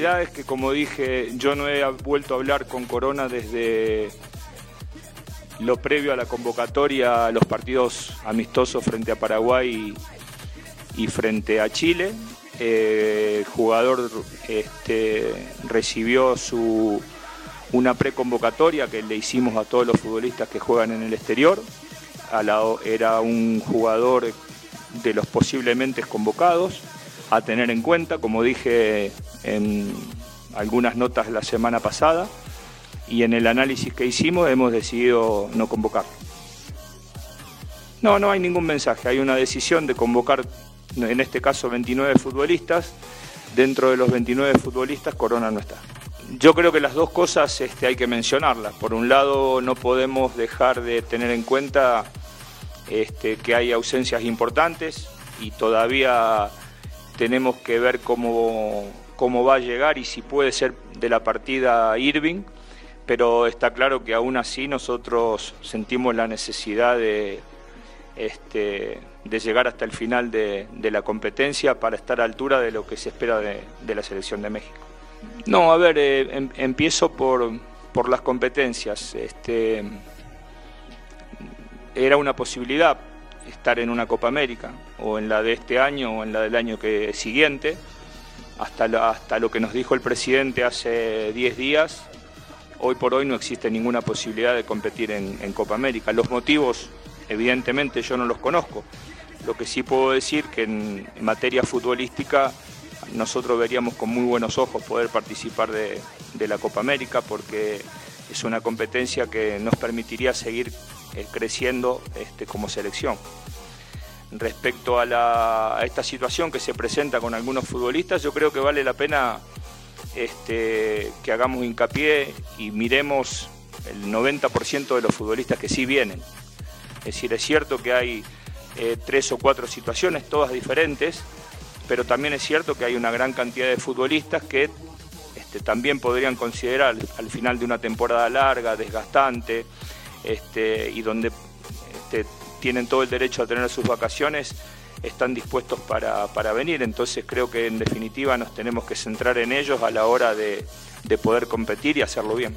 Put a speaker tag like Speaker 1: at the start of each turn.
Speaker 1: Realidad es que, como dije, yo no he vuelto a hablar con Corona desde lo previo a la convocatoria a los partidos amistosos frente a Paraguay y, frente a Chile. Eh, el jugador este, recibió su, una preconvocatoria que le hicimos a todos los futbolistas que juegan en el exterior. A la- era un jugador de los posiblemente convocados a tener en cuenta, como dije en algunas notas la semana pasada, y en el análisis que hicimos hemos decidido no convocar. No, no hay ningún mensaje, hay una decisión de convocar, en este caso 29 futbolistas, dentro de los 29 futbolistas Corona no está. Yo creo que las dos cosas este, hay que mencionarlas. Por un lado, no podemos dejar de tener en cuenta este, que hay ausencias importantes y todavía tenemos que ver cómo, cómo va a llegar y si puede ser de la partida Irving, pero está claro que aún así nosotros sentimos la necesidad de, este, de llegar hasta el final de, de la competencia para estar a altura de lo que se espera de, de la selección de México. No, a ver, eh, em- empiezo por, por las competencias. Este, era una posibilidad estar en una Copa América, o en la de este año o en la del año que siguiente. Hasta, hasta lo que nos dijo el presidente hace 10 días, hoy por hoy no existe ninguna posibilidad de competir en, Copa América. Los motivos, evidentemente, yo no los conozco. Lo que sí puedo decir que en, en materia futbolística nosotros veríamos con muy buenos ojos poder participar de, de la Copa América porque es una competencia que nos permitiría seguir eh, creciendo este, como selección. Respecto a, esta situación que se presenta con algunos futbolistas, yo creo que vale la pena este, que hagamos hincapié y miremos el 90% de los futbolistas que sí vienen. Es decir, es cierto que hay eh, tres o cuatro situaciones, todas diferentes, pero también es cierto que hay una gran cantidad de futbolistas que este, también podrían considerar al final de una temporada larga, desgastante, este, y donde tienen todo el derecho a tener sus vacaciones, están dispuestos para, para venir. Entonces creo que en definitiva nos tenemos que centrar en ellos a la hora de, de poder competir y hacerlo bien.